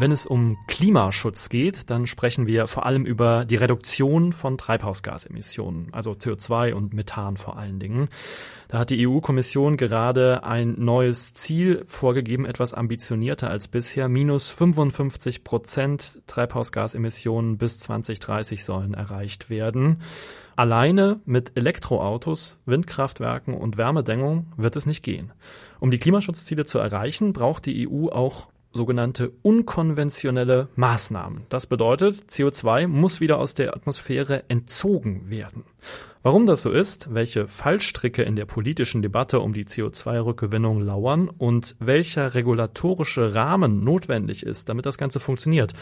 Wenn es um Klimaschutz geht, dann sprechen wir vor allem über die Reduktion von Treibhausgasemissionen, also CO2 und Methan vor allen Dingen. Da hat die EU-Kommission gerade ein neues Ziel vorgegeben, etwas ambitionierter als bisher. Minus 55 Prozent Treibhausgasemissionen bis 2030 sollen erreicht werden. Alleine mit Elektroautos, Windkraftwerken und Wärmedämmung wird es nicht gehen. Um die Klimaschutzziele zu erreichen, braucht die EU auch sogenannte unkonventionelle Maßnahmen. Das bedeutet, CO2 muss wieder aus der Atmosphäre entzogen werden. Warum das so ist, welche Fallstricke in der politischen Debatte um die CO2-Rückgewinnung lauern und welcher regulatorische Rahmen notwendig ist, damit das Ganze funktioniert,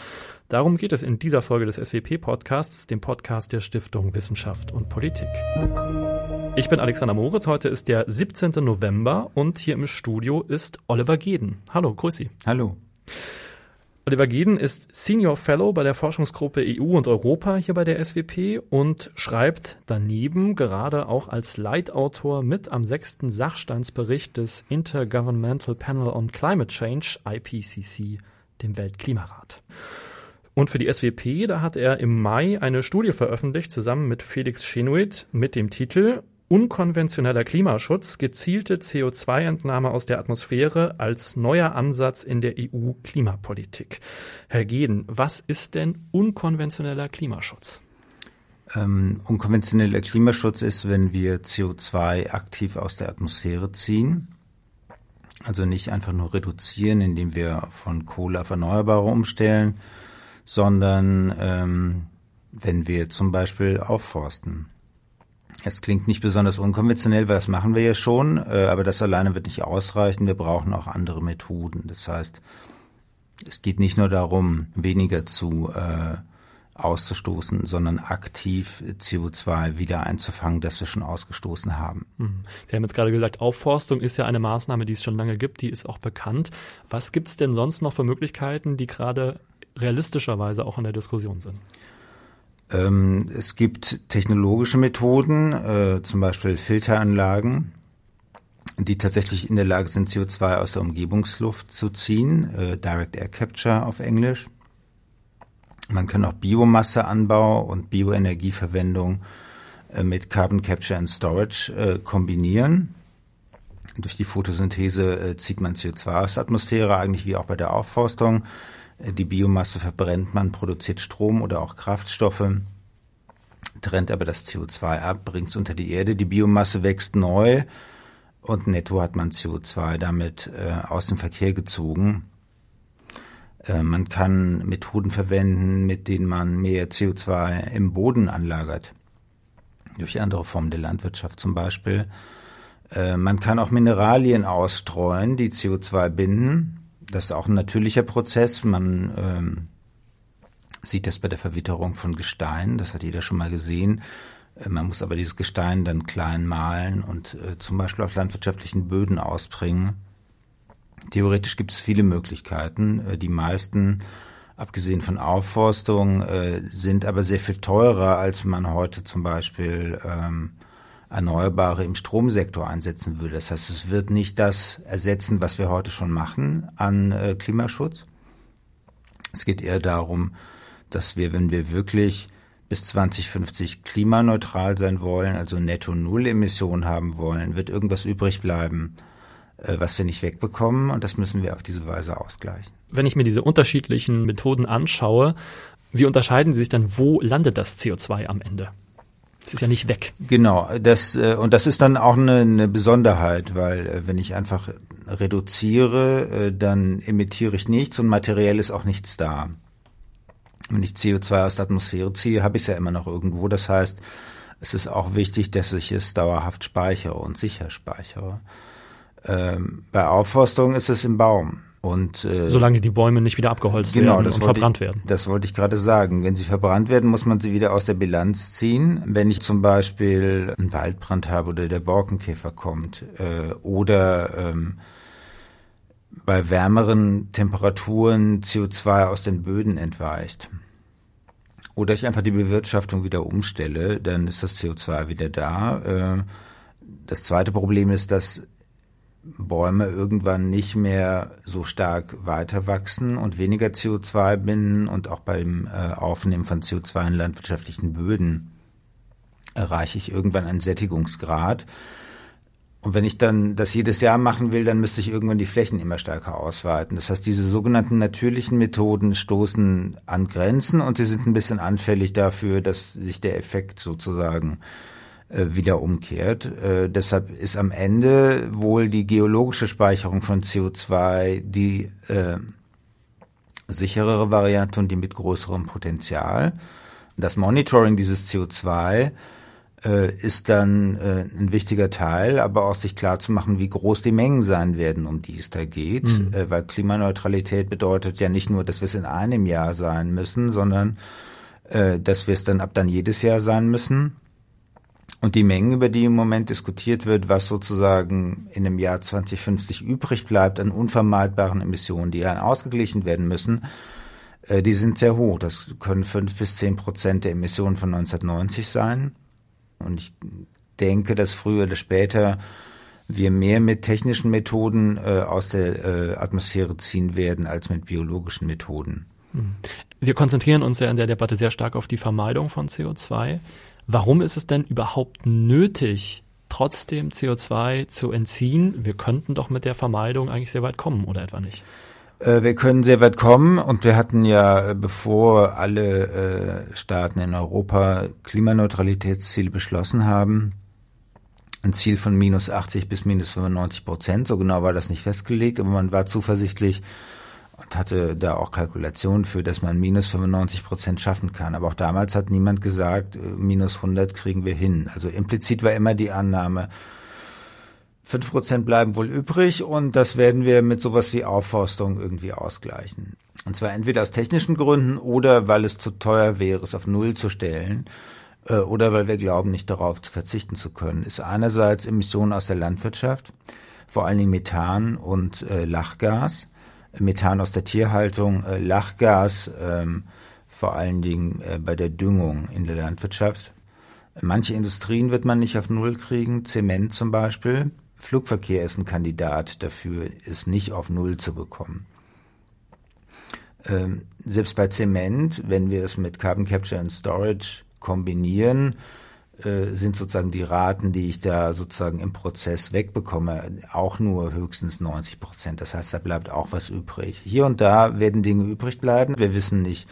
darum geht es in dieser Folge des SWP-Podcasts, dem Podcast der Stiftung Wissenschaft und Politik. Ich bin Alexander Moritz, heute ist der 17. November und hier im Studio ist Oliver Geden. Hallo, grüß Sie. Hallo. Oliver Geden ist Senior Fellow bei der Forschungsgruppe EU und Europa hier bei der SWP und schreibt daneben gerade auch als Leitautor mit am sechsten Sachstandsbericht des Intergovernmental Panel on Climate Change, IPCC, dem Weltklimarat. Und für die SWP, da hat er im Mai eine Studie veröffentlicht, zusammen mit Felix Chenuit, mit dem Titel Unkonventioneller Klimaschutz, gezielte CO2-Entnahme aus der Atmosphäre als neuer Ansatz in der EU-Klimapolitik. Herr Geden, was ist denn unkonventioneller Klimaschutz? Ähm, unkonventioneller Klimaschutz ist, wenn wir CO2 aktiv aus der Atmosphäre ziehen. Also nicht einfach nur reduzieren, indem wir von Kohle auf Erneuerbare umstellen, sondern ähm, wenn wir zum Beispiel aufforsten. Es klingt nicht besonders unkonventionell, weil das machen wir ja schon, äh, aber das alleine wird nicht ausreichen. Wir brauchen auch andere Methoden. Das heißt, es geht nicht nur darum, weniger zu äh, auszustoßen, sondern aktiv CO2 wieder einzufangen, das wir schon ausgestoßen haben. Hm. Sie haben jetzt gerade gesagt, Aufforstung ist ja eine Maßnahme, die es schon lange gibt, die ist auch bekannt. Was gibt es denn sonst noch für Möglichkeiten, die gerade realistischerweise auch in der Diskussion sind? Ähm, es gibt technologische Methoden, äh, zum Beispiel Filteranlagen, die tatsächlich in der Lage sind, CO2 aus der Umgebungsluft zu ziehen, äh, Direct Air Capture auf Englisch. Man kann auch Biomasseanbau und Bioenergieverwendung äh, mit Carbon Capture and Storage äh, kombinieren. Durch die Photosynthese äh, zieht man CO2 aus der Atmosphäre, eigentlich wie auch bei der Aufforstung. Die Biomasse verbrennt man, produziert Strom oder auch Kraftstoffe, trennt aber das CO2 ab, bringt es unter die Erde. Die Biomasse wächst neu und netto hat man CO2 damit äh, aus dem Verkehr gezogen. Äh, man kann Methoden verwenden, mit denen man mehr CO2 im Boden anlagert. Durch andere Formen der Landwirtschaft zum Beispiel. Äh, man kann auch Mineralien ausstreuen, die CO2 binden das ist auch ein natürlicher Prozess. Man ähm, sieht das bei der Verwitterung von Gestein, das hat jeder schon mal gesehen. Äh, man muss aber dieses Gestein dann klein mahlen und äh, zum Beispiel auf landwirtschaftlichen Böden ausbringen. Theoretisch gibt es viele Möglichkeiten. Äh, die meisten, abgesehen von Aufforstung, äh, sind aber sehr viel teurer, als man heute zum Beispiel ähm, Erneuerbare im Stromsektor einsetzen würde. Das heißt, es wird nicht das ersetzen, was wir heute schon machen an äh, Klimaschutz. Es geht eher darum, dass wir, wenn wir wirklich bis 2050 klimaneutral sein wollen, also netto Null Emissionen haben wollen, wird irgendwas übrig bleiben, äh, was wir nicht wegbekommen und das müssen wir auf diese Weise ausgleichen. Wenn ich mir diese unterschiedlichen Methoden anschaue, wie unterscheiden sie sich dann, wo landet das CO2 am Ende? Es ist ja nicht weg. Genau, das äh, und das ist dann auch eine, eine Besonderheit, weil äh, wenn ich einfach reduziere, äh, dann emittiere ich nichts und materiell ist auch nichts da. Wenn ich CO2 aus der Atmosphäre ziehe, habe ich es ja immer noch irgendwo. Das heißt, es ist auch wichtig, dass ich es dauerhaft speichere und sicher speichere. Ähm, bei Aufforstung ist es im Baum. Und, äh, Solange die Bäume nicht wieder abgeholzt genau, werden und verbrannt ich, werden. Das wollte ich gerade sagen. Wenn sie verbrannt werden, muss man sie wieder aus der Bilanz ziehen. Wenn ich zum Beispiel einen Waldbrand habe oder der Borkenkäfer kommt äh, oder ähm, bei wärmeren Temperaturen CO2 aus den Böden entweicht oder ich einfach die Bewirtschaftung wieder umstelle, dann ist das CO2 wieder da. Äh, das zweite Problem ist, dass Bäume irgendwann nicht mehr so stark weiter wachsen und weniger CO2 binden und auch beim äh, Aufnehmen von CO2 in landwirtschaftlichen Böden erreiche ich irgendwann einen Sättigungsgrad. Und wenn ich dann das jedes Jahr machen will, dann müsste ich irgendwann die Flächen immer stärker ausweiten. Das heißt, diese sogenannten natürlichen Methoden stoßen an Grenzen und sie sind ein bisschen anfällig dafür, dass sich der Effekt sozusagen wieder umkehrt. Äh, deshalb ist am Ende wohl die geologische Speicherung von CO2 die äh, sicherere Variante und die mit größerem Potenzial. Das Monitoring dieses CO2 äh, ist dann äh, ein wichtiger Teil, aber auch sich klar zu machen, wie groß die Mengen sein werden, um die es da geht. Mhm. Äh, weil Klimaneutralität bedeutet ja nicht nur, dass wir es in einem Jahr sein müssen, sondern äh, dass wir es dann ab dann jedes Jahr sein müssen. Und die Mengen, über die im Moment diskutiert wird, was sozusagen in dem Jahr 2050 übrig bleibt an unvermeidbaren Emissionen, die dann ausgeglichen werden müssen, äh, die sind sehr hoch. Das können fünf bis zehn Prozent der Emissionen von 1990 sein. Und ich denke, dass früher oder später wir mehr mit technischen Methoden äh, aus der äh, Atmosphäre ziehen werden als mit biologischen Methoden. Hm. Wir konzentrieren uns ja in der Debatte sehr stark auf die Vermeidung von CO2. Warum ist es denn überhaupt nötig, trotzdem CO2 zu entziehen? Wir könnten doch mit der Vermeidung eigentlich sehr weit kommen, oder etwa nicht? Äh, wir können sehr weit kommen und wir hatten ja, äh, bevor alle äh, Staaten in Europa Klimaneutralitätsziele beschlossen haben, ein Ziel von minus 80 bis minus 95 Prozent. So genau war das nicht festgelegt, aber man war zuversichtlich und hatte da auch Kalkulationen für, dass man minus 95 Prozent schaffen kann. Aber auch damals hat niemand gesagt, minus 100 kriegen wir hin. Also implizit war immer die Annahme, Fünf Prozent bleiben wohl übrig und das werden wir mit sowas wie Aufforstung irgendwie ausgleichen. Und zwar entweder aus technischen Gründen oder weil es zu teuer wäre, es auf Null zu stellen äh, oder weil wir glauben, nicht darauf zu verzichten zu können. Ist einerseits Emissionen aus der Landwirtschaft, vor allen Dingen Methan und äh, Lachgas. Methan aus der Tierhaltung, äh, Lachgas ähm, vor allen Dingen äh, bei der Düngung in der Landwirtschaft. Manche Industrien wird man nicht auf Null kriegen, Zement zum Beispiel. Flugverkehr ist ein Kandidat dafür, es nicht auf Null zu bekommen. Ähm, selbst bei Zement, wenn wir es mit Carbon Capture and Storage kombinieren, äh, sind sozusagen die Raten, die ich da sozusagen im Prozess wegbekomme, auch nur höchstens 90 Prozent. Das heißt, da bleibt auch was übrig. Hier und da werden Dinge übrig bleiben. Wir wissen nicht,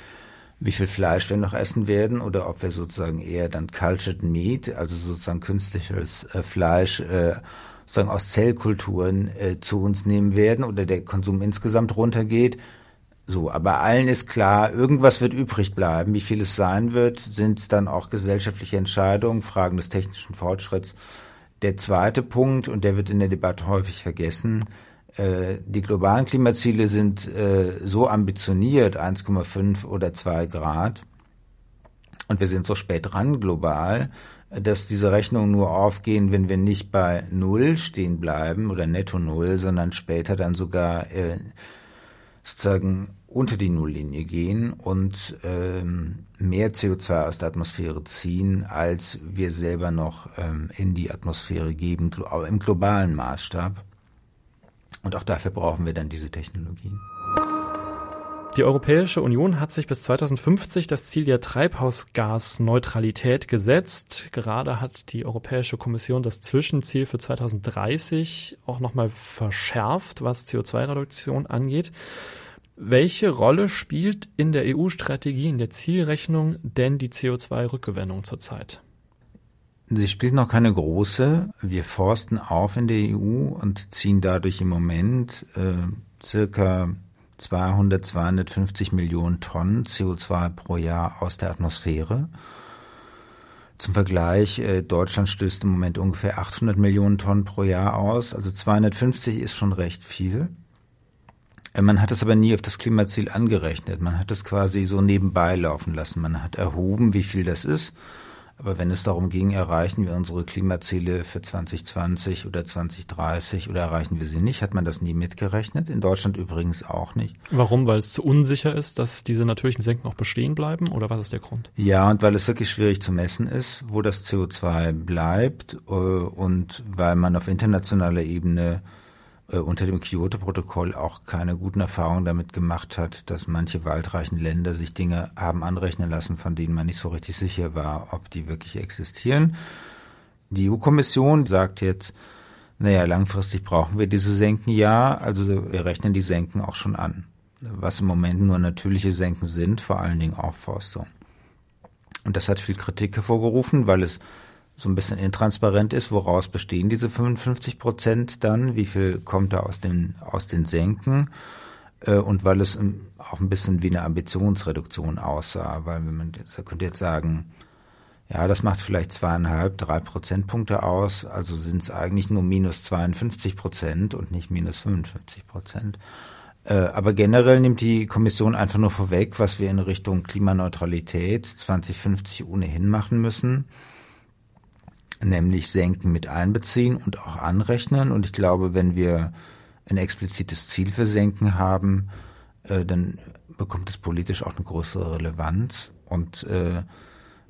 wie viel Fleisch wir noch essen werden oder ob wir sozusagen eher dann cultured meat, also sozusagen künstliches äh, Fleisch, äh, sozusagen aus Zellkulturen äh, zu uns nehmen werden oder der Konsum insgesamt runtergeht. So, aber allen ist klar, irgendwas wird übrig bleiben. Wie viel es sein wird, sind dann auch gesellschaftliche Entscheidungen, Fragen des technischen Fortschritts. Der zweite Punkt, und der wird in der Debatte häufig vergessen, äh, die globalen Klimaziele sind äh, so ambitioniert, 1,5 oder 2 Grad, und wir sind so spät dran global, dass diese Rechnungen nur aufgehen, wenn wir nicht bei Null stehen bleiben oder netto Null, sondern später dann sogar äh, sozusagen unter die Nulllinie gehen und ähm, mehr CO2 aus der Atmosphäre ziehen, als wir selber noch ähm, in die Atmosphäre geben, im globalen Maßstab. Und auch dafür brauchen wir dann diese Technologien. Die Europäische Union hat sich bis 2050 das Ziel der Treibhausgasneutralität gesetzt. Gerade hat die Europäische Kommission das Zwischenziel für 2030 auch nochmal verschärft, was CO2-Reduktion angeht. Welche Rolle spielt in der EU-Strategie, in der Zielrechnung denn die CO2-Rückgewinnung zurzeit? Sie spielt noch keine große. Wir forsten auf in der EU und ziehen dadurch im Moment äh, circa 200, 250 Millionen Tonnen CO2 pro Jahr aus der Atmosphäre. Zum Vergleich, äh, Deutschland stößt im Moment ungefähr 800 Millionen Tonnen pro Jahr aus. Also 250 ist schon recht viel. Äh, man hat es aber nie auf das Klimaziel angerechnet. Man hat es quasi so nebenbei laufen lassen. Man hat erhoben, wie viel das ist aber wenn es darum ging, erreichen wir unsere Klimaziele für 2020 oder 2030 oder erreichen wir sie nicht, hat man das nie mitgerechnet. In Deutschland übrigens auch nicht. Warum? Weil es zu unsicher ist, dass diese natürlichen Senken auch bestehen bleiben oder was ist der Grund? Ja, und weil es wirklich schwierig zu messen ist, wo das CO2 bleibt äh, und weil man auf internationaler Ebene äh, unter dem Kyoto-Protokoll auch keine guten Erfahrungen damit gemacht hat, dass manche waldreichen Länder sich Dinge haben anrechnen lassen, von denen man nicht so richtig sicher war, ob die wirklich existieren. Die EU-Kommission sagt jetzt, naja, langfristig brauchen wir diese Senken ja, also wir rechnen die Senken auch schon an. Was im Moment nur natürliche Senken sind, vor allen Dingen Aufforstung. Und das hat viel Kritik hervorgerufen, weil es so ein bisschen intransparent ist, woraus bestehen diese 55 Prozent dann, wie viel kommt da aus den, aus den Senken? Äh, und weil es auch ein bisschen wie eine Ambitionsreduktion aussah, weil man da könnte jetzt sagen, ja, das macht vielleicht zweieinhalb, drei Prozentpunkte aus, also sind es eigentlich nur minus 52 Prozent und nicht minus 55 Prozent. Äh, aber generell nimmt die Kommission einfach nur vorweg, was wir in Richtung Klimaneutralität 2050 ohnehin machen müssen nämlich Senken mit einbeziehen und auch anrechnen. Und ich glaube, wenn wir ein explizites Ziel für Senken haben, äh, dann bekommt es politisch auch eine größere Relevanz. Und äh,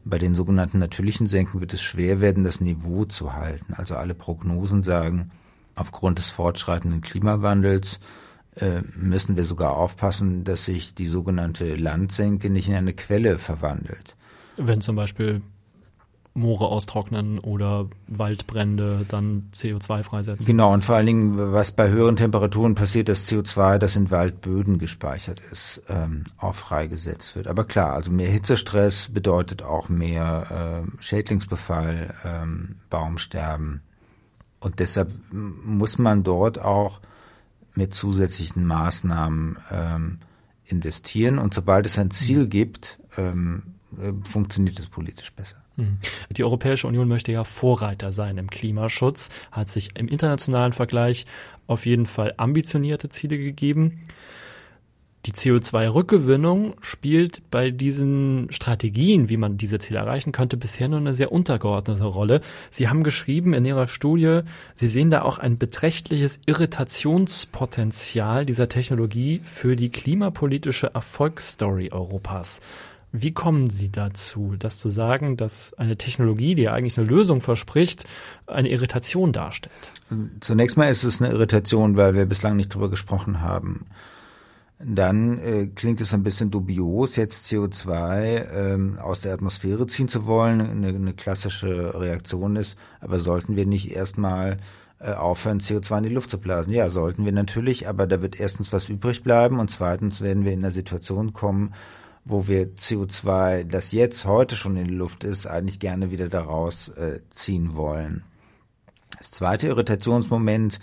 bei den sogenannten natürlichen Senken wird es schwer werden, das Niveau zu halten. Also alle Prognosen sagen, aufgrund des fortschreitenden Klimawandels äh, müssen wir sogar aufpassen, dass sich die sogenannte Landsenke nicht in eine Quelle verwandelt. Wenn zum Beispiel Moore austrocknen oder Waldbrände dann CO2 freisetzen. Genau, und vor allen Dingen, was bei höheren Temperaturen passiert, dass CO2, das in Waldböden gespeichert ist, ähm, auch freigesetzt wird. Aber klar, also mehr Hitzestress bedeutet auch mehr äh, Schädlingsbefall, ähm, Baumsterben. Und deshalb muss man dort auch mit zusätzlichen Maßnahmen ähm, investieren. Und sobald es ein Ziel gibt, ähm, äh, funktioniert es politisch besser. Hm. Die Europäische Union möchte ja Vorreiter sein im Klimaschutz, hat sich im internationalen Vergleich auf jeden Fall ambitionierte Ziele gegeben. Die CO2-Rückgewinnung spielt bei diesen Strategien, wie man diese Ziele erreichen könnte, bisher nur eine sehr untergeordnete Rolle. Sie haben geschrieben in Ihrer Studie, Sie sehen da auch ein beträchtliches Irritationspotenzial dieser Technologie für die klimapolitische Erfolgsstory Europas. Wie kommen Sie dazu, das zu sagen, dass eine Technologie, die ja eigentlich eine Lösung verspricht, eine Irritation darstellt? Zunächst mal ist es eine Irritation, weil wir bislang nicht drüber gesprochen haben. Dann äh, klingt es ein bisschen dubios, jetzt CO2 ähm, aus der Atmosphäre ziehen zu wollen. Eine, eine klassische Reaktion ist, aber sollten wir nicht erstmal äh, aufhören, CO2 in die Luft zu blasen? Ja, sollten wir natürlich, aber da wird erstens was übrig bleiben und zweitens werden wir in eine Situation kommen, wo wir CO2, das jetzt heute schon in der Luft ist, eigentlich gerne wieder daraus äh, ziehen wollen. Das zweite Irritationsmoment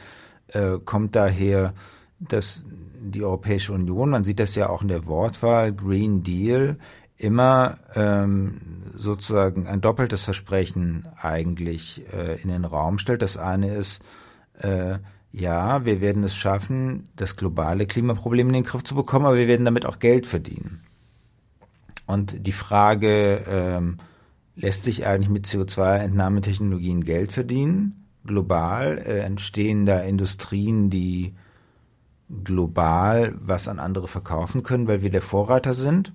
äh, kommt daher, dass die Europäische Union, man sieht das ja auch in der Wortwahl, Green Deal, immer ähm, sozusagen ein doppeltes Versprechen eigentlich äh, in den Raum stellt. Das eine ist, äh, ja, wir werden es schaffen, das globale Klimaproblem in den Griff zu bekommen, aber wir werden damit auch Geld verdienen. Und die Frage, ähm, lässt sich eigentlich mit CO2-Entnahmetechnologien Geld verdienen? Global äh, entstehen da Industrien, die global was an andere verkaufen können, weil wir der Vorreiter sind?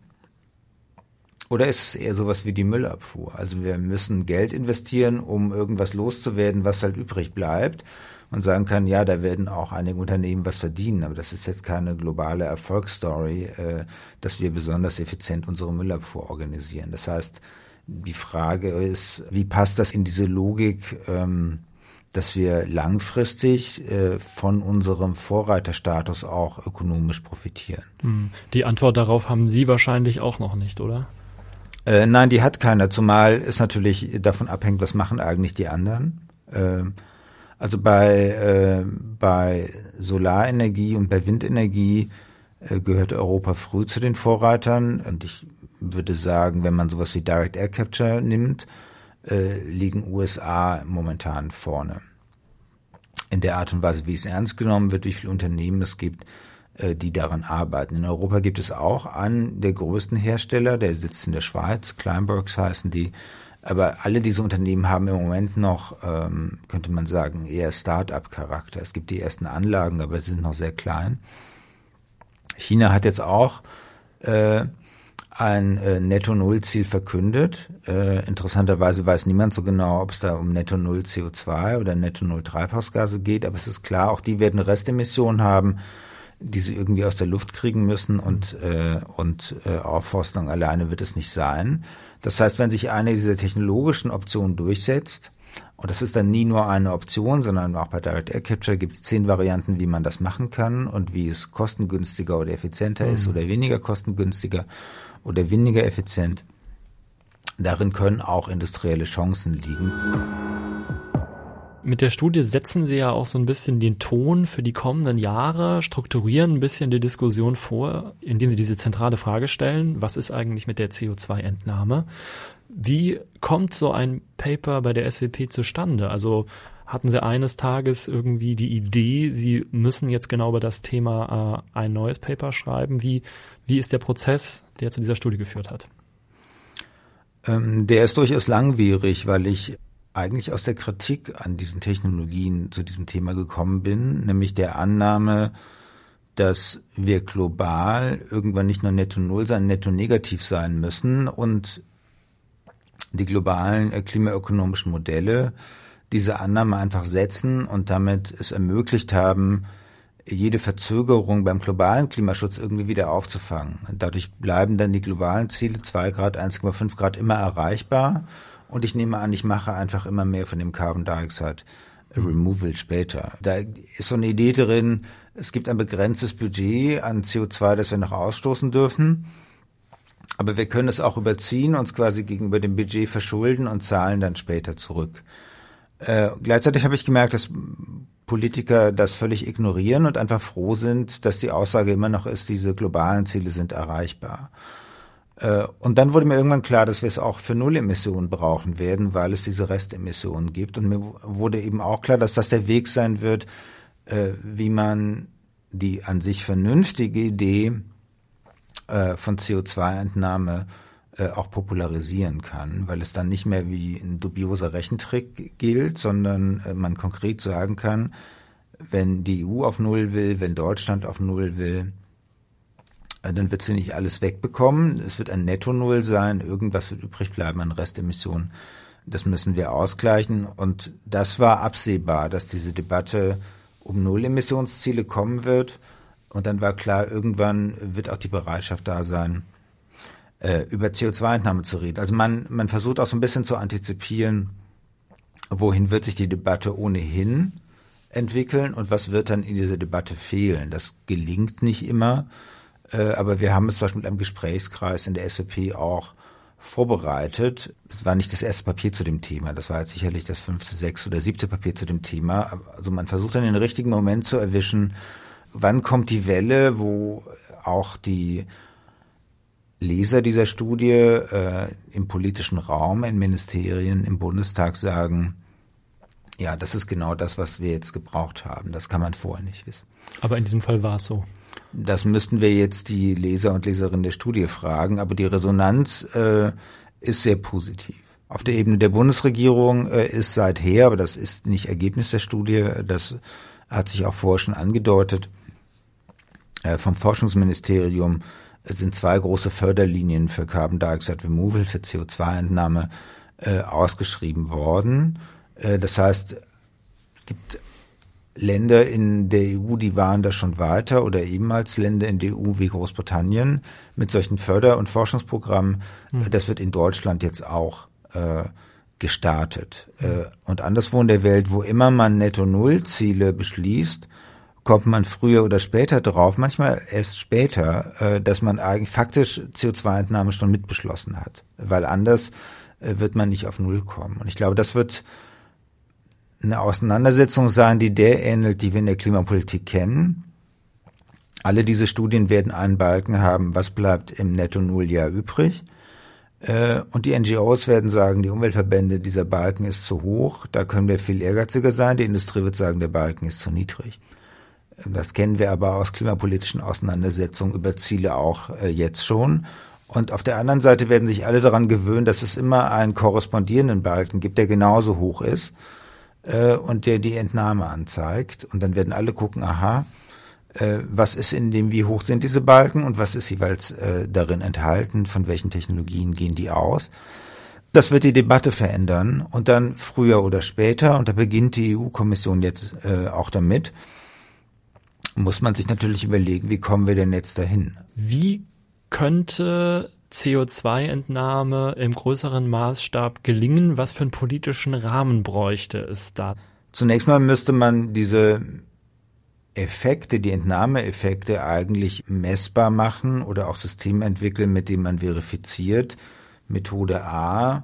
Oder ist es eher sowas wie die Müllabfuhr? Also wir müssen Geld investieren, um irgendwas loszuwerden, was halt übrig bleibt und sagen kann, ja, da werden auch einige Unternehmen was verdienen, aber das ist jetzt keine globale Erfolgsstory, äh, dass wir besonders effizient unsere Müllabfuhr organisieren. Das heißt, die Frage ist, wie passt das in diese Logik, ähm, dass wir langfristig äh, von unserem Vorreiterstatus auch ökonomisch profitieren? Hm. Die Antwort darauf haben Sie wahrscheinlich auch noch nicht, oder? Äh, nein, die hat keiner, zumal es natürlich davon abhängt, was machen eigentlich die anderen. Äh, also bei, äh, bei Solarenergie und bei Windenergie äh, gehört Europa früh zu den Vorreitern. Und ich würde sagen, wenn man sowas wie Direct Air Capture nimmt, äh, liegen USA momentan vorne. In der Art und Weise, wie es ernst genommen wird, wie viele Unternehmen es gibt, die daran arbeiten. In Europa gibt es auch einen der größten Hersteller, der sitzt in der Schweiz, Kleinbergs heißen die, aber alle diese Unternehmen haben im Moment noch, ähm, könnte man sagen, eher Start-up-Charakter. Es gibt die ersten Anlagen, aber sie sind noch sehr klein. China hat jetzt auch äh, ein äh, Netto-Null-Ziel verkündet. Äh, interessanterweise weiß niemand so genau, ob es da um Netto-Null CO2 oder Netto-Null Treibhausgase geht, aber es ist klar, auch die werden Restemissionen haben, die sie irgendwie aus der Luft kriegen müssen und, äh, und äh, Aufforstung alleine wird es nicht sein. Das heißt, wenn sich eine dieser technologischen Optionen durchsetzt, und das ist dann nie nur eine Option, sondern auch bei Direct Air Capture gibt es zehn Varianten, wie man das machen kann und wie es kostengünstiger oder effizienter mhm. ist oder weniger kostengünstiger oder weniger effizient. Darin können auch industrielle Chancen liegen. Mit der Studie setzen Sie ja auch so ein bisschen den Ton für die kommenden Jahre, strukturieren ein bisschen die Diskussion vor, indem Sie diese zentrale Frage stellen, was ist eigentlich mit der CO2-Entnahme? Wie kommt so ein Paper bei der SWP zustande? Also hatten Sie eines Tages irgendwie die Idee, Sie müssen jetzt genau über das Thema äh, ein neues Paper schreiben? Wie, wie ist der Prozess, der zu dieser Studie geführt hat? Ähm, der ist durchaus langwierig, weil ich eigentlich aus der Kritik an diesen Technologien zu diesem Thema gekommen bin, nämlich der Annahme, dass wir global irgendwann nicht nur netto null, sondern netto negativ sein müssen und die globalen äh, klimaökonomischen Modelle diese Annahme einfach setzen und damit es ermöglicht haben, jede Verzögerung beim globalen Klimaschutz irgendwie wieder aufzufangen. Dadurch bleiben dann die globalen Ziele 2 Grad, 1,5 Grad immer erreichbar. Und ich nehme an, ich mache einfach immer mehr von dem Carbon Dioxide Removal später. Da ist so eine Idee drin, es gibt ein begrenztes Budget an CO2, das wir noch ausstoßen dürfen. Aber wir können es auch überziehen, uns quasi gegenüber dem Budget verschulden und zahlen dann später zurück. Äh, gleichzeitig habe ich gemerkt, dass Politiker das völlig ignorieren und einfach froh sind, dass die Aussage immer noch ist, diese globalen Ziele sind erreichbar. Äh, und dann wurde mir irgendwann klar, dass wir es auch für Nullemissionen brauchen werden, weil es diese Restemissionen gibt. Und mir wurde eben auch klar, dass das der Weg sein wird, äh, wie man die an sich vernünftige Idee äh, von CO2-Entnahme äh, auch popularisieren kann, weil es dann nicht mehr wie ein dubioser Rechentrick gilt, sondern man konkret sagen kann, wenn die EU auf Null will, wenn Deutschland auf Null will, dann wird sie nicht alles wegbekommen. Es wird ein Netto-Null sein, irgendwas wird übrig bleiben an Restemissionen. Das müssen wir ausgleichen. Und das war absehbar, dass diese Debatte um Null-Emissionsziele kommen wird. Und dann war klar, irgendwann wird auch die Bereitschaft da sein, äh, über CO2-Entnahme zu reden. Also man, man versucht auch so ein bisschen zu antizipieren, wohin wird sich die Debatte ohnehin entwickeln und was wird dann in dieser Debatte fehlen. Das gelingt nicht immer, äh, aber wir haben es zum Beispiel mit einem Gesprächskreis in der SVP auch vorbereitet. Es war nicht das erste Papier zu dem Thema, das war jetzt sicherlich das fünfte, sechste oder siebte Papier zu dem Thema. Also man versucht dann den richtigen Moment zu erwischen, wann kommt die Welle, wo auch die Leser dieser Studie äh, im politischen Raum, in Ministerien, im Bundestag sagen, ja, das ist genau das, was wir jetzt gebraucht haben. Das kann man vorher nicht wissen. Aber in diesem Fall war es so. Das müssten wir jetzt die Leser und Leserinnen der Studie fragen, aber die Resonanz äh, ist sehr positiv. Auf der Ebene der Bundesregierung äh, ist seither, aber das ist nicht Ergebnis der Studie, das hat sich auch vorher schon angedeutet, äh, vom Forschungsministerium sind zwei große Förderlinien für Carbon Dioxide Removal, für CO2-Entnahme äh, ausgeschrieben worden. Äh, das heißt, es gibt Länder in der EU, die waren da schon weiter oder ebenfalls Länder in der EU wie Großbritannien mit solchen Förder- und Forschungsprogrammen. Mhm. Das wird in Deutschland jetzt auch äh, gestartet. Mhm. und anderswo in der Welt, wo immer man Netto-Null-Ziele beschließt, kommt man früher oder später drauf, manchmal erst später, äh, dass man eigentlich faktisch CO2-Entnahme schon mitbeschlossen hat, weil anders äh, wird man nicht auf Null kommen. Und ich glaube, das wird eine Auseinandersetzung sein, die der ähnelt, die wir in der Klimapolitik kennen. Alle diese Studien werden einen Balken haben, was bleibt im Netto-Null-Jahr übrig. Äh, und die NGOs werden sagen, die Umweltverbände, dieser Balken ist zu hoch, da können wir viel ehrgeiziger sein. Die Industrie wird sagen, der Balken ist zu niedrig. Das kennen wir aber aus klimapolitischen Auseinandersetzungen über Ziele auch äh, jetzt schon. Und auf der anderen Seite werden sich alle daran gewöhnen, dass es immer einen korrespondierenden Balken gibt, der genauso hoch ist äh, und der die Entnahme anzeigt. Und dann werden alle gucken, aha, äh, was ist in dem, wie hoch sind diese Balken und was ist jeweils äh, darin enthalten, von welchen Technologien gehen die aus. Das wird die Debatte verändern und dann früher oder später, und da beginnt die EU-Kommission jetzt äh, auch damit, muss man sich natürlich überlegen, wie kommen wir denn jetzt dahin? Wie könnte CO2-Entnahme im größeren Maßstab gelingen? Was für einen politischen Rahmen bräuchte es da? Zunächst mal müsste man diese Effekte, die Entnahmeeffekte eigentlich messbar machen oder auch Systeme entwickeln, mit denen man verifiziert, Methode A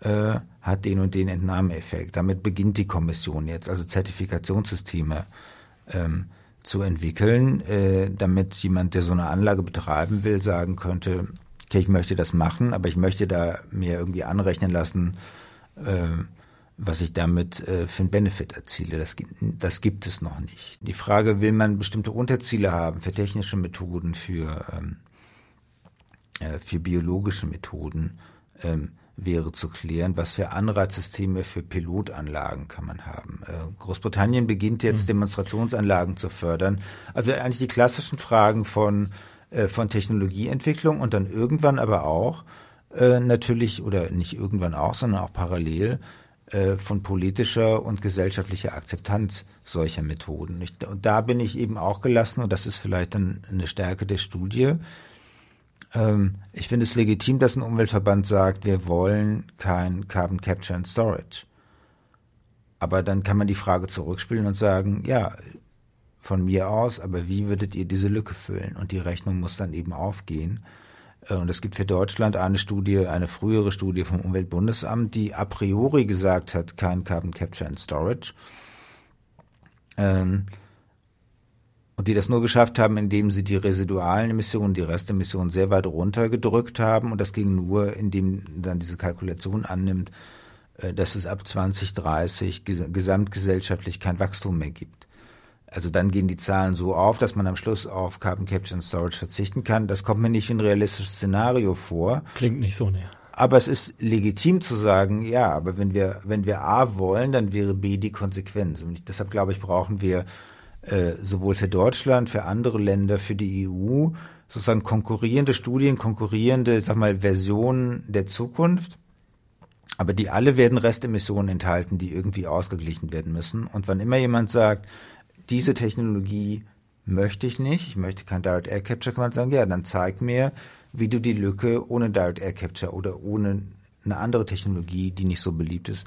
äh, hat den und den Entnahmeeffekt. Damit beginnt die Kommission jetzt, also Zertifikationssysteme ähm, zu entwickeln, äh, damit jemand, der so eine Anlage betreiben will, sagen könnte, okay, ich möchte das machen, aber ich möchte da mir irgendwie anrechnen lassen, äh, was ich damit äh, für einen Benefit erziele. Das, das gibt es noch nicht. Die Frage, will man bestimmte Unterziele haben für technische Methoden, für, ähm, äh, für biologische Methoden, ähm, wäre zu klären, was für Anreizsysteme für Pilotanlagen kann man haben. Äh, Großbritannien beginnt jetzt mhm. Demonstrationsanlagen zu fördern. Also eigentlich die klassischen Fragen von, äh, von Technologieentwicklung und dann irgendwann aber auch äh, natürlich, oder nicht irgendwann auch, sondern auch parallel äh, von politischer und gesellschaftlicher Akzeptanz solcher Methoden. und da bin ich eben auch gelassen, und das ist vielleicht dann eine Stärke der Studie. Ähm, ich finde es legitim, dass ein Umweltverband sagt, wir wollen kein Carbon Capture and Storage. Aber dann kann man die Frage zurückspielen und sagen, ja, von mir aus, aber wie würdet ihr diese Lücke füllen? Und die Rechnung muss dann eben aufgehen. Äh, und es gibt für Deutschland eine Studie, eine frühere Studie vom Umweltbundesamt, die a priori gesagt hat, kein Carbon Capture and Storage. Ähm, und die das nur geschafft haben, indem sie die residualen Emissionen, die Restemissionen sehr weit runtergedrückt haben. Und das ging nur, indem dann diese Kalkulation annimmt, äh, dass es ab 2030 gesamtgesellschaftlich kein Wachstum mehr gibt. Also dann gehen die Zahlen so auf, dass man am Schluss auf Carbon Capture and Storage verzichten kann. Das kommt mir nicht in ein realistisches Szenario vor. Klingt nicht so näher. Aber es ist legitim zu sagen, ja, aber wenn wir, wenn wir A wollen, dann wäre B die Konsequenz. Und deshalb glaube ich, brauchen wir äh, sowohl für Deutschland, für andere Länder, für die EU sozusagen konkurrierende Studien, konkurrierende, sag mal, Versionen der Zukunft. Aber die alle werden Restemissionen enthalten, die irgendwie ausgeglichen werden müssen. Und wann immer jemand sagt, diese Technologie möchte ich nicht, ich möchte kein Direct Air Capture, kann man sagen, ja, dann zeig mir, wie du die Lücke ohne Direct Air Capture oder ohne eine andere Technologie, die nicht so beliebt ist,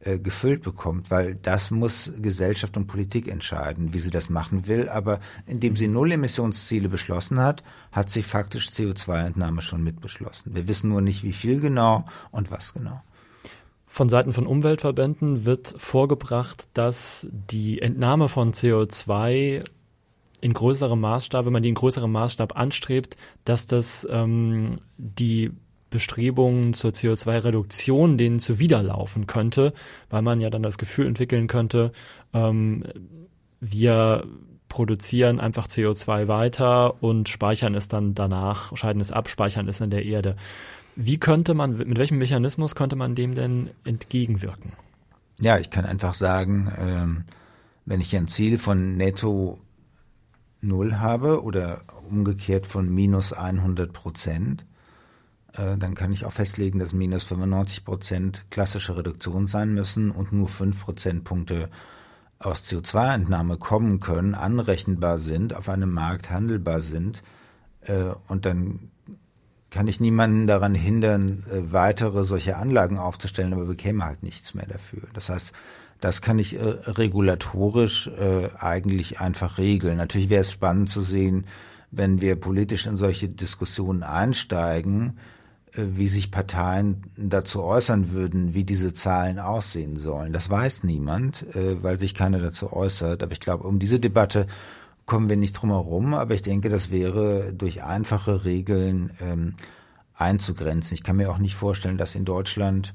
äh, gefüllt bekommt, weil das muss Gesellschaft und Politik entscheiden, wie sie das machen will. Aber indem sie Null-Emissionsziele beschlossen hat, hat sie faktisch CO2-Entnahme schon mitbeschlossen. Wir wissen nur nicht, wie viel genau und was genau. Von Seiten von Umweltverbänden wird vorgebracht, dass die Entnahme von CO2 in größerem Maßstab, wenn man die in größerem Maßstab anstrebt, dass das ähm, die Bestrebungen zur CO2-Reduktion denen zuwiderlaufen könnte, weil man ja dann das Gefühl entwickeln könnte, ähm, wir produzieren einfach CO2 weiter und speichern es dann danach, scheiden es ab, speichern es in der Erde. Wie könnte man, mit welchem Mechanismus könnte man dem denn entgegenwirken? Ja, ich kann einfach sagen, ähm, wenn ich ein Ziel von netto null habe oder umgekehrt von minus 100 Prozent, äh, dann kann ich auch festlegen, dass minus 95 Prozent klassische Reduktion sein müssen und nur 5 Prozentpunkte aus CO2-Entnahme kommen können, anrechenbar sind, auf einem Markt handelbar sind. Äh, und dann kann ich niemanden daran hindern, äh, weitere solche Anlagen aufzustellen, aber bekäme halt nichts mehr dafür. Das heißt, das kann ich äh, regulatorisch äh, eigentlich einfach regeln. Natürlich wäre es spannend zu sehen, wenn wir politisch in solche Diskussionen einsteigen, äh, wie sich Parteien dazu äußern würden, wie diese Zahlen aussehen sollen. Das weiß niemand, äh, weil sich keiner dazu äußert. Aber ich glaube, um diese Debatte kommen wir nicht drum herum, aber ich denke, das wäre durch einfache Regeln ähm, einzugrenzen. Ich kann mir auch nicht vorstellen, dass in Deutschland,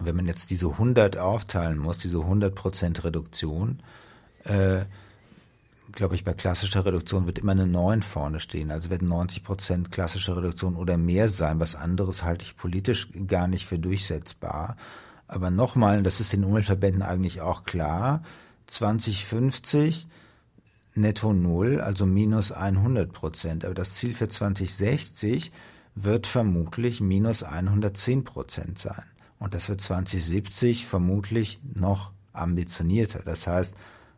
wenn man jetzt diese 100 aufteilen muss, diese 100 Prozent Reduktion, äh, glaube ich, bei klassischer Reduktion wird immer eine 9 vorne stehen. Also werden 90 Prozent klassische Reduktion oder mehr sein. Was anderes halte ich politisch gar nicht für durchsetzbar. Aber nochmal, das ist den Umweltverbänden eigentlich auch klar, 2050 netto null, also minus 100 Prozent. Aber das Ziel für 2060 wird vermutlich minus 110 Prozent sein. Und das wird 2070 vermutlich noch ambitionierter. Das heißt,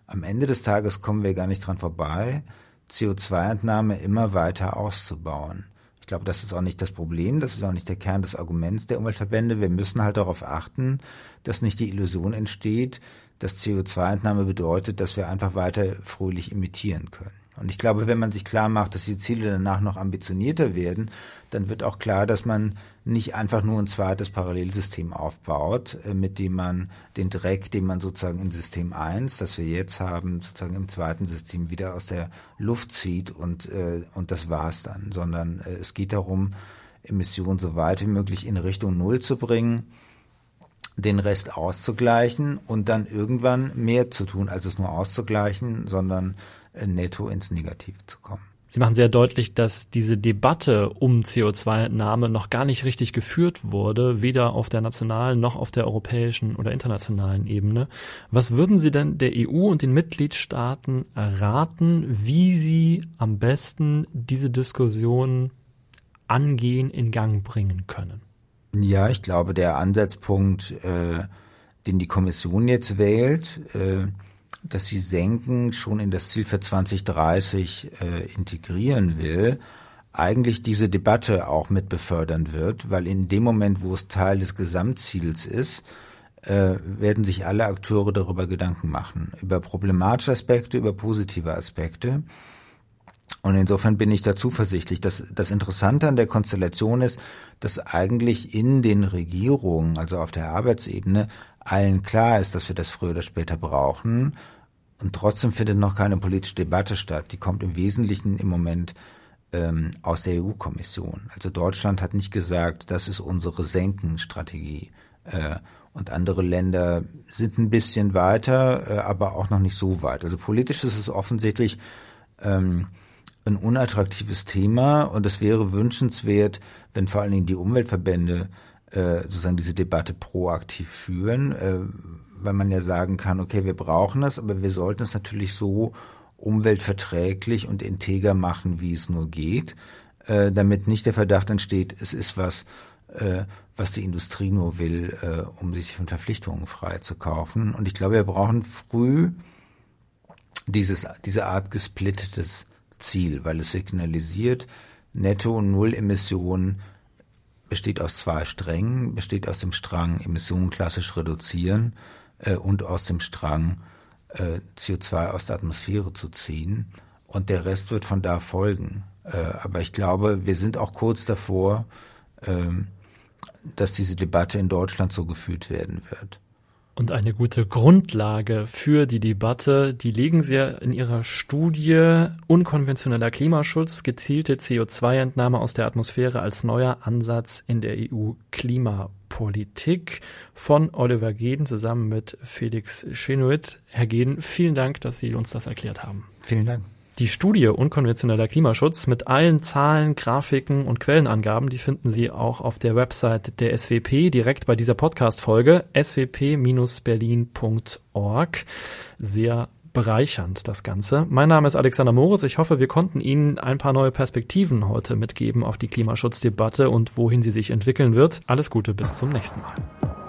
am Ende des Tages kommen wir gar nicht dran vorbei, CO2-Entnahme immer weiter auszubauen. Ich glaube, das ist auch nicht das Problem, das ist auch nicht der Kern des Arguments der Umweltverbände. Wir müssen halt darauf achten, dass nicht die Illusion entsteht, dass CO2-Entnahme bedeutet, dass wir einfach weiter fröhlich emittieren können. Und ich glaube, wenn man sich klar macht, dass die Ziele danach noch ambitionierter werden, dann wird auch klar, dass man nicht einfach nur ein zweites Parallelsystem aufbaut, äh, mit dem man den Dreck, den man sozusagen in System 1, das wir jetzt haben, sozusagen im zweiten System wieder aus der Luft zieht und, äh, und das war's dann, sondern äh, es geht darum, Emissionen so weit wie möglich in Richtung Null zu bringen, den Rest auszugleichen und dann irgendwann mehr zu tun, als es nur auszugleichen, sondern netto ins Negative zu kommen. Sie machen sehr deutlich, dass diese Debatte um CO2-Entnahme noch gar nicht richtig geführt wurde, weder auf der nationalen noch auf der europäischen oder internationalen Ebene. Was würden Sie denn der EU und den Mitgliedstaaten raten, wie sie am besten diese Diskussion angehen, in Gang bringen können? Ja, ich glaube, der Ansatzpunkt, äh, den die Kommission jetzt wählt, äh, dass sie Senken schon in das Ziel für 2030 äh, integrieren will, eigentlich diese Debatte auch mit befördern wird, weil in dem Moment, wo es Teil des Gesamtziels ist, äh, werden sich alle Akteure darüber Gedanken machen, über problematische Aspekte, über positive Aspekte. Und insofern bin ich da zuversichtlich. dass das Interessante an der Konstellation ist, dass eigentlich in den Regierungen, also auf der Arbeitsebene, allen klar ist, dass wir das früher oder später brauchen. Und trotzdem findet noch keine politische Debatte statt. Die kommt im Wesentlichen im Moment ähm, aus der EU-Kommission. Also Deutschland hat nicht gesagt, das ist unsere Senkenstrategie. Äh, und andere Länder sind ein bisschen weiter, äh, aber auch noch nicht so weit. Also politisch ist es offensichtlich ähm, ein unattraktives Thema und es wäre wünschenswert, wenn vor allen Dingen die Umweltverbände äh, sozusagen diese Debatte proaktiv führen, äh, weil man ja sagen kann, okay, wir brauchen es, aber wir sollten es natürlich so umweltverträglich und integer machen, wie es nur geht, äh, damit nicht der Verdacht entsteht, es ist was, äh, was die Industrie nur will, äh, um sich von Verpflichtungen frei zu kaufen. Und ich glaube, wir brauchen früh dieses, diese Art gesplittetes Ziel, weil es signalisiert, Netto Null Emissionen besteht aus zwei Strängen, besteht aus dem Strang Emissionen klassisch reduzieren äh, und aus dem Strang äh, CO2 aus der Atmosphäre zu ziehen. Und der Rest wird von da folgen. Äh, aber ich glaube, wir sind auch kurz davor, ähm, dass diese Debatte in Deutschland so geführt werden wird. Und eine gute Grundlage für die Debatte, die legen Sie in Ihrer Studie Unkonventioneller Klimaschutz, gezielte CO2-Entnahme aus der Atmosphäre als neuer Ansatz in der EU-Klimapolitik von Oliver Geden zusammen mit Felix Chenuit. Herr Geden, vielen Dank, dass Sie uns das erklärt haben. Vielen Dank. Die Studie Unkonventioneller Klimaschutz mit allen Zahlen, Grafiken und Quellenangaben, die finden Sie auch auf der Website der SWP direkt bei dieser Podcast-Folge swp-berlin.org. Sehr bereichernd das Ganze. Mein Name ist Alexander Moritz. Ich hoffe, wir konnten Ihnen ein paar neue Perspektiven heute mitgeben auf die Klimaschutzdebatte und wohin sie sich entwickeln wird. Alles Gute, bis zum nächsten Mal.